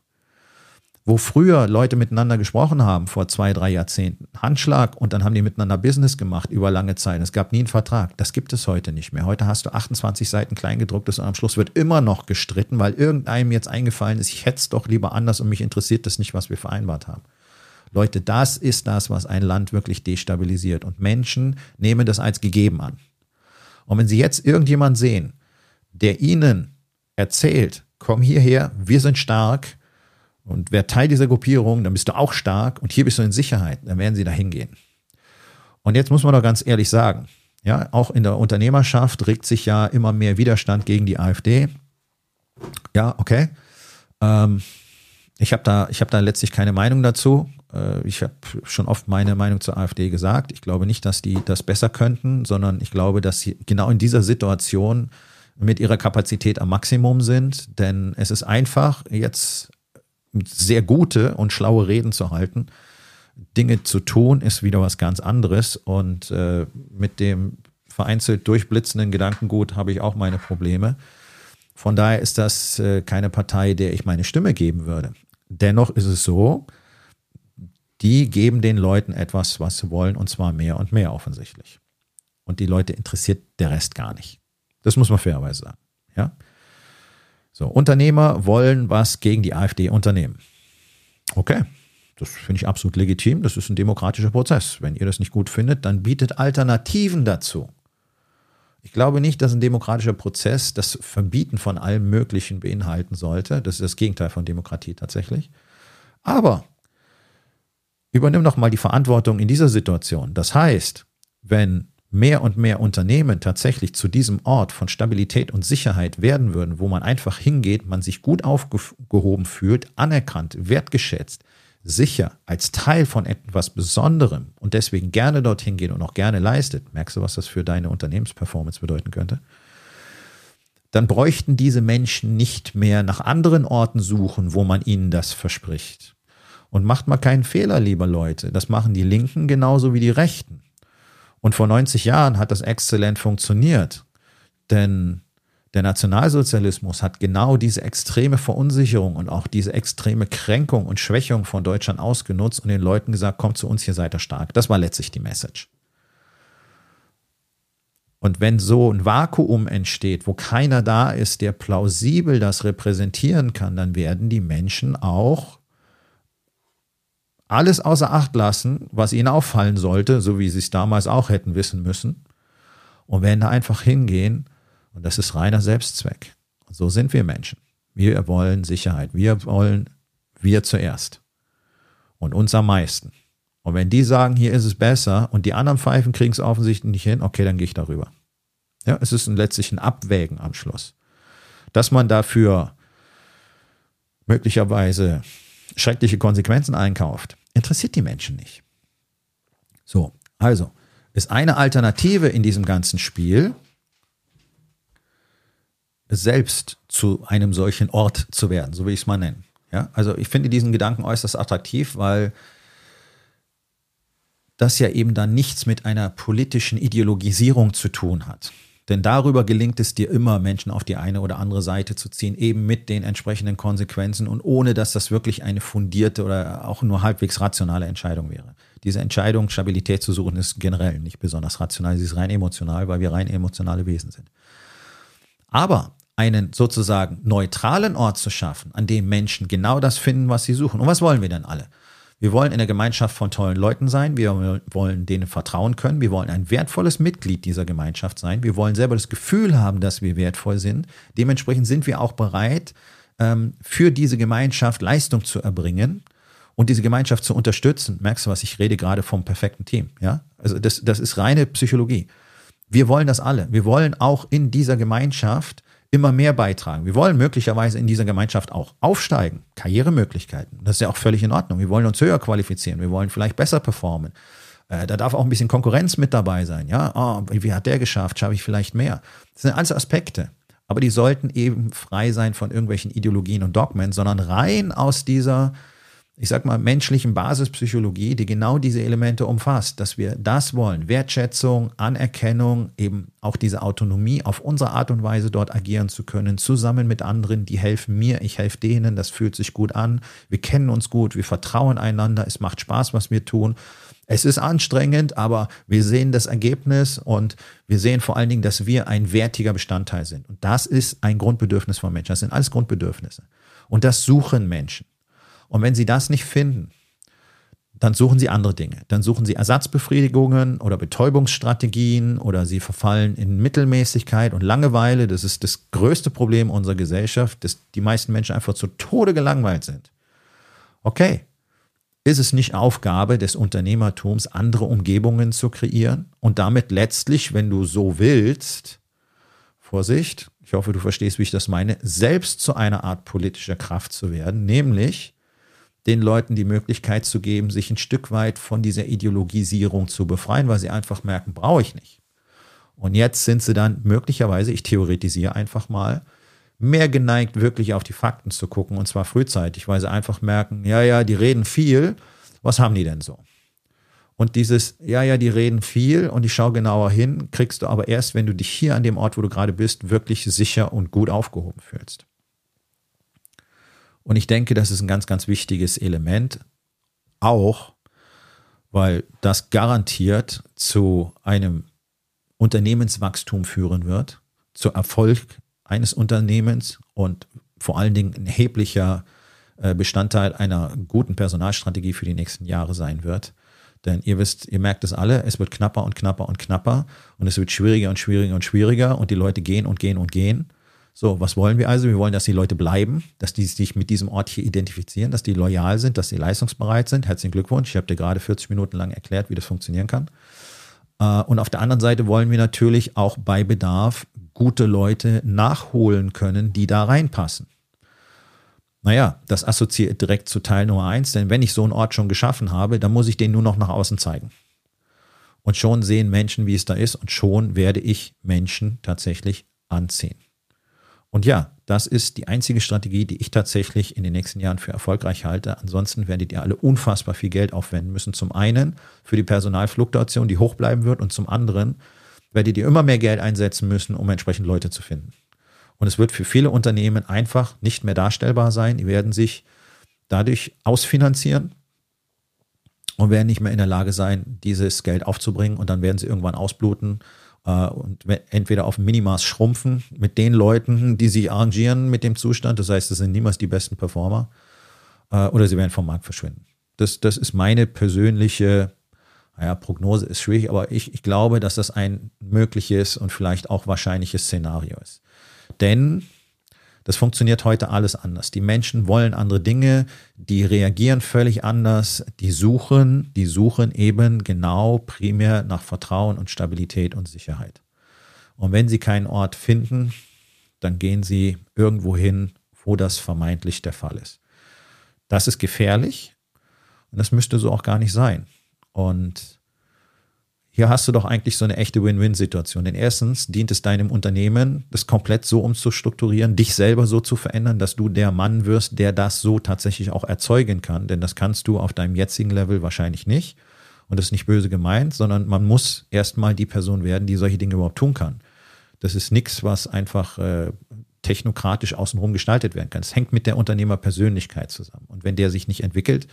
wo früher Leute miteinander gesprochen haben, vor zwei, drei Jahrzehnten, Handschlag und dann haben die miteinander Business gemacht über lange Zeit. Es gab nie einen Vertrag. Das gibt es heute nicht mehr. Heute hast du 28 Seiten Kleingedrucktes und am Schluss wird immer noch gestritten, weil irgendeinem jetzt eingefallen ist, ich hätte es doch lieber anders und mich interessiert das nicht, was wir vereinbart haben. Leute, das ist das, was ein Land wirklich destabilisiert. Und Menschen nehmen das als gegeben an. Und wenn sie jetzt irgendjemand sehen, der ihnen erzählt, komm hierher, wir sind stark, und wer Teil dieser Gruppierung, dann bist du auch stark und hier bist du in Sicherheit, dann werden sie da hingehen. Und jetzt muss man doch ganz ehrlich sagen, ja, auch in der Unternehmerschaft regt sich ja immer mehr Widerstand gegen die AfD. Ja, okay. Ähm, ich habe da, hab da letztlich keine Meinung dazu. Äh, ich habe schon oft meine Meinung zur AfD gesagt. Ich glaube nicht, dass die das besser könnten, sondern ich glaube, dass sie genau in dieser Situation mit ihrer Kapazität am Maximum sind. Denn es ist einfach, jetzt sehr gute und schlaue Reden zu halten. Dinge zu tun ist wieder was ganz anderes. Und äh, mit dem vereinzelt durchblitzenden Gedankengut habe ich auch meine Probleme. Von daher ist das äh, keine Partei, der ich meine Stimme geben würde. Dennoch ist es so, die geben den Leuten etwas, was sie wollen, und zwar mehr und mehr offensichtlich. Und die Leute interessiert der Rest gar nicht. Das muss man fairerweise sagen. Ja? So, Unternehmer wollen was gegen die AfD unternehmen. Okay, das finde ich absolut legitim. Das ist ein demokratischer Prozess. Wenn ihr das nicht gut findet, dann bietet Alternativen dazu. Ich glaube nicht, dass ein demokratischer Prozess das Verbieten von allem Möglichen beinhalten sollte. Das ist das Gegenteil von Demokratie tatsächlich. Aber übernimm doch mal die Verantwortung in dieser Situation. Das heißt, wenn mehr und mehr Unternehmen tatsächlich zu diesem Ort von Stabilität und Sicherheit werden würden, wo man einfach hingeht, man sich gut aufgehoben fühlt, anerkannt, wertgeschätzt, sicher, als Teil von etwas Besonderem und deswegen gerne dorthin geht und auch gerne leistet, merkst du, was das für deine Unternehmensperformance bedeuten könnte? Dann bräuchten diese Menschen nicht mehr nach anderen Orten suchen, wo man ihnen das verspricht. Und macht mal keinen Fehler, liebe Leute. Das machen die Linken genauso wie die Rechten. Und vor 90 Jahren hat das exzellent funktioniert. Denn der Nationalsozialismus hat genau diese extreme Verunsicherung und auch diese extreme Kränkung und Schwächung von Deutschland ausgenutzt und den Leuten gesagt, kommt zu uns, hier seid ihr stark. Das war letztlich die Message. Und wenn so ein Vakuum entsteht, wo keiner da ist, der plausibel das repräsentieren kann, dann werden die Menschen auch alles außer Acht lassen, was ihnen auffallen sollte, so wie sie es damals auch hätten wissen müssen, und werden da einfach hingehen. Und das ist reiner Selbstzweck. So sind wir Menschen. Wir wollen Sicherheit. Wir wollen wir zuerst. Und uns am meisten. Und wenn die sagen, hier ist es besser und die anderen Pfeifen kriegen es offensichtlich nicht hin, okay, dann gehe ich darüber. Ja, es ist letztlich ein Abwägen am Schluss. Dass man dafür möglicherweise schreckliche Konsequenzen einkauft, interessiert die Menschen nicht. So, also ist eine Alternative in diesem ganzen Spiel, selbst zu einem solchen Ort zu werden, so will ich es mal nennen. Ja, also ich finde diesen Gedanken äußerst attraktiv, weil das ja eben dann nichts mit einer politischen Ideologisierung zu tun hat. Denn darüber gelingt es dir immer, Menschen auf die eine oder andere Seite zu ziehen, eben mit den entsprechenden Konsequenzen und ohne, dass das wirklich eine fundierte oder auch nur halbwegs rationale Entscheidung wäre. Diese Entscheidung, Stabilität zu suchen, ist generell nicht besonders rational, sie ist rein emotional, weil wir rein emotionale Wesen sind. Aber einen sozusagen neutralen Ort zu schaffen, an dem Menschen genau das finden, was sie suchen. Und was wollen wir denn alle? Wir wollen in der Gemeinschaft von tollen Leuten sein. Wir wollen denen vertrauen können. Wir wollen ein wertvolles Mitglied dieser Gemeinschaft sein. Wir wollen selber das Gefühl haben, dass wir wertvoll sind. Dementsprechend sind wir auch bereit, ähm, für diese Gemeinschaft Leistung zu erbringen und diese Gemeinschaft zu unterstützen. Merkst du was? Ich rede gerade vom perfekten Team. Ja, also das, das ist reine Psychologie. Wir wollen das alle. Wir wollen auch in dieser Gemeinschaft immer mehr beitragen. Wir wollen möglicherweise in dieser Gemeinschaft auch aufsteigen, Karrieremöglichkeiten. Das ist ja auch völlig in Ordnung. Wir wollen uns höher qualifizieren, wir wollen vielleicht besser performen. Äh, da darf auch ein bisschen Konkurrenz mit dabei sein. Ja, oh, wie, hat der geschafft? Schaffe ich vielleicht mehr? Das sind alles Aspekte. Aber die sollten eben frei sein von irgendwelchen Ideologien und Dogmen, sondern rein aus dieser ich sag mal, menschlichen Basispsychologie, die genau diese Elemente umfasst, dass wir das wollen, Wertschätzung, Anerkennung, eben auch diese Autonomie, auf unsere Art und Weise dort agieren zu können, zusammen mit anderen, die helfen mir, ich helfe denen, das fühlt sich gut an, wir kennen uns gut, wir vertrauen einander, es macht Spaß, was wir tun. Es ist anstrengend, aber wir sehen das Ergebnis und wir sehen vor allen Dingen, dass wir ein wertiger Bestandteil sind. Und das ist ein Grundbedürfnis von Menschen. Das sind alles Grundbedürfnisse. Und das suchen Menschen. Und wenn Sie das nicht finden, dann suchen Sie andere Dinge. Dann suchen Sie Ersatzbefriedigungen oder Betäubungsstrategien oder Sie verfallen in Mittelmäßigkeit und Langeweile. Das ist das größte Problem unserer Gesellschaft, dass die meisten Menschen einfach zu Tode gelangweilt sind. Okay, ist es nicht Aufgabe des Unternehmertums, andere Umgebungen zu kreieren und damit letztlich, wenn du so willst, Vorsicht, ich hoffe, du verstehst, wie ich das meine, selbst zu einer Art politischer Kraft zu werden, nämlich den Leuten die Möglichkeit zu geben, sich ein Stück weit von dieser Ideologisierung zu befreien, weil sie einfach merken, brauche ich nicht. Und jetzt sind sie dann möglicherweise, ich theoretisiere einfach mal, mehr geneigt, wirklich auf die Fakten zu gucken und zwar frühzeitig, weil sie einfach merken, ja, ja, die reden viel, was haben die denn so? Und dieses, ja, ja, die reden viel und ich schaue genauer hin, kriegst du aber erst, wenn du dich hier an dem Ort, wo du gerade bist, wirklich sicher und gut aufgehoben fühlst. Und ich denke, das ist ein ganz, ganz wichtiges Element, auch weil das garantiert zu einem Unternehmenswachstum führen wird, zu Erfolg eines Unternehmens und vor allen Dingen ein erheblicher äh, Bestandteil einer guten Personalstrategie für die nächsten Jahre sein wird. Denn ihr wisst, ihr merkt es alle, es wird knapper und knapper und knapper und es wird schwieriger und schwieriger und schwieriger und die Leute gehen und gehen und gehen. So, was wollen wir also? Wir wollen, dass die Leute bleiben, dass die sich mit diesem Ort hier identifizieren, dass die loyal sind, dass sie leistungsbereit sind. Herzlichen Glückwunsch. Ich habe dir gerade 40 Minuten lang erklärt, wie das funktionieren kann. Äh, und auf der anderen Seite wollen wir natürlich auch bei Bedarf gute Leute nachholen können, die da reinpassen. Naja, das assoziiert direkt zu Teil Nummer eins, denn wenn ich so einen Ort schon geschaffen habe, dann muss ich den nur noch nach außen zeigen. Und schon sehen Menschen, wie es da ist, und schon werde ich Menschen tatsächlich anziehen. Und ja, das ist die einzige Strategie, die ich tatsächlich in den nächsten Jahren für erfolgreich halte. Ansonsten werdet ihr alle unfassbar viel Geld aufwenden müssen. Zum einen für die Personalfluktuation, die hoch bleiben wird, und zum anderen werdet ihr immer mehr Geld einsetzen müssen, um entsprechend Leute zu finden. Und es wird für viele Unternehmen einfach nicht mehr darstellbar sein. Die werden sich dadurch ausfinanzieren und werden nicht mehr in der Lage sein, dieses Geld aufzubringen. Und dann werden sie irgendwann ausbluten und entweder auf Minimaß schrumpfen mit den Leuten, die sich arrangieren mit dem Zustand. Das heißt, das sind niemals die besten Performer. Äh, oder sie werden vom Markt verschwinden. Das, das ist meine persönliche, naja, Prognose ist schwierig, aber ich, ich glaube, dass das ein mögliches und vielleicht auch wahrscheinliches Szenario ist. Denn das funktioniert heute alles anders. Die Menschen wollen andere Dinge, die reagieren völlig anders, die suchen, die suchen eben genau primär nach Vertrauen und Stabilität und Sicherheit. Und wenn sie keinen Ort finden, dann gehen sie irgendwo hin, wo das vermeintlich der Fall ist. Das ist gefährlich und das müsste so auch gar nicht sein. Und hier hast du doch eigentlich so eine echte Win-Win-Situation. Denn erstens dient es deinem Unternehmen, das komplett so umzustrukturieren, dich selber so zu verändern, dass du der Mann wirst, der das so tatsächlich auch erzeugen kann. Denn das kannst du auf deinem jetzigen Level wahrscheinlich nicht. Und das ist nicht böse gemeint, sondern man muss erstmal die Person werden, die solche Dinge überhaupt tun kann. Das ist nichts, was einfach äh, technokratisch außenrum gestaltet werden kann. Es hängt mit der Unternehmerpersönlichkeit zusammen. Und wenn der sich nicht entwickelt,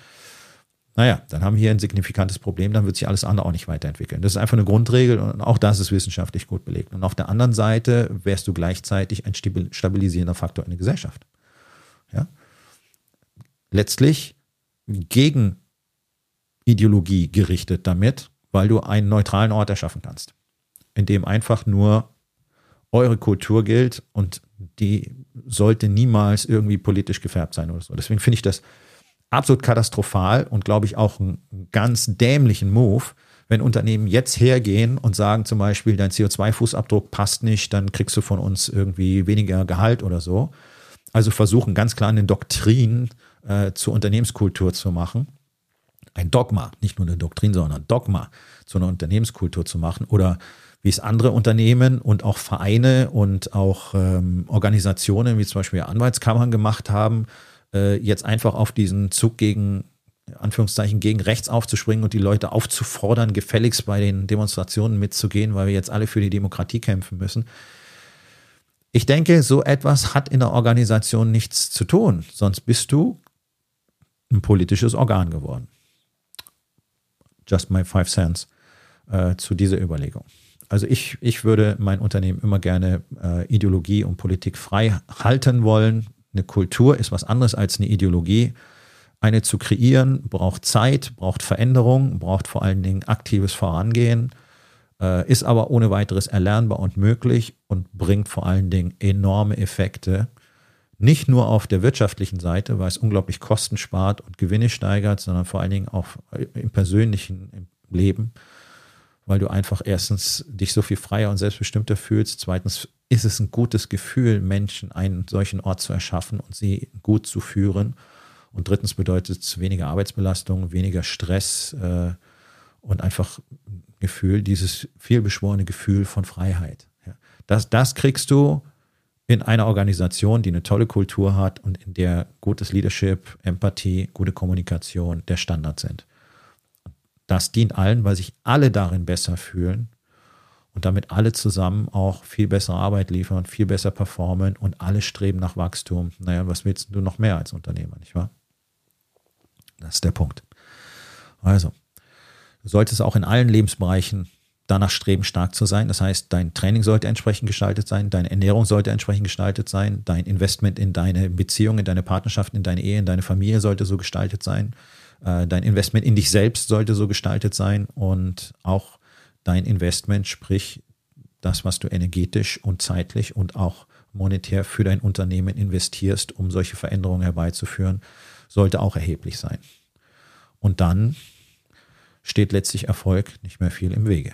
naja, dann haben wir hier ein signifikantes Problem, dann wird sich alles andere auch nicht weiterentwickeln. Das ist einfach eine Grundregel und auch das ist wissenschaftlich gut belegt. Und auf der anderen Seite wärst du gleichzeitig ein stabilisierender Faktor in der Gesellschaft. Ja? Letztlich gegen Ideologie gerichtet damit, weil du einen neutralen Ort erschaffen kannst, in dem einfach nur eure Kultur gilt und die sollte niemals irgendwie politisch gefärbt sein oder so. Deswegen finde ich das absolut katastrophal und glaube ich auch einen ganz dämlichen Move, wenn Unternehmen jetzt hergehen und sagen zum Beispiel, dein CO2-Fußabdruck passt nicht, dann kriegst du von uns irgendwie weniger Gehalt oder so. Also versuchen ganz klar eine Doktrin äh, zur Unternehmenskultur zu machen. ein Dogma, nicht nur eine Doktrin, sondern ein Dogma zu einer Unternehmenskultur zu machen oder wie es andere Unternehmen und auch Vereine und auch ähm, Organisationen wie zum Beispiel Anwaltskammern gemacht haben, äh, jetzt einfach auf diesen Zug gegen Anführungszeichen gegen rechts aufzuspringen und die Leute aufzufordern, gefälligst bei den Demonstrationen mitzugehen, weil wir jetzt alle für die Demokratie kämpfen müssen. Ich denke, so etwas hat in der Organisation nichts zu tun, sonst bist du ein politisches Organ geworden. Just my five cents äh, zu dieser Überlegung. Also ich, ich würde mein Unternehmen immer gerne äh, Ideologie und Politik frei halten wollen. Eine Kultur ist was anderes als eine Ideologie. Eine zu kreieren braucht Zeit, braucht Veränderung, braucht vor allen Dingen aktives Vorangehen, äh, ist aber ohne weiteres erlernbar und möglich und bringt vor allen Dingen enorme Effekte. Nicht nur auf der wirtschaftlichen Seite, weil es unglaublich Kosten spart und Gewinne steigert, sondern vor allen Dingen auch im persönlichen Leben, weil du einfach erstens dich so viel freier und selbstbestimmter fühlst. Zweitens ist es ein gutes Gefühl, Menschen einen solchen Ort zu erschaffen und sie gut zu führen. Und drittens bedeutet es weniger Arbeitsbelastung, weniger Stress äh, und einfach Gefühl, dieses vielbeschworene Gefühl von Freiheit. Ja. Das, das kriegst du in einer Organisation, die eine tolle Kultur hat und in der gutes Leadership, Empathie, gute Kommunikation der Standard sind. Das dient allen, weil sich alle darin besser fühlen und damit alle zusammen auch viel bessere Arbeit liefern, viel besser performen und alle streben nach Wachstum. Naja, was willst du noch mehr als Unternehmer, nicht wahr? Das ist der Punkt. Also, du solltest auch in allen Lebensbereichen danach streben, stark zu sein. Das heißt, dein Training sollte entsprechend gestaltet sein, deine Ernährung sollte entsprechend gestaltet sein, dein Investment in deine Beziehung, in deine Partnerschaft, in deine Ehe, in deine Familie sollte so gestaltet sein. Äh, dein Investment in dich selbst sollte so gestaltet sein und auch dein Investment, sprich das, was du energetisch und zeitlich und auch monetär für dein Unternehmen investierst, um solche Veränderungen herbeizuführen, sollte auch erheblich sein. Und dann steht letztlich Erfolg nicht mehr viel im Wege.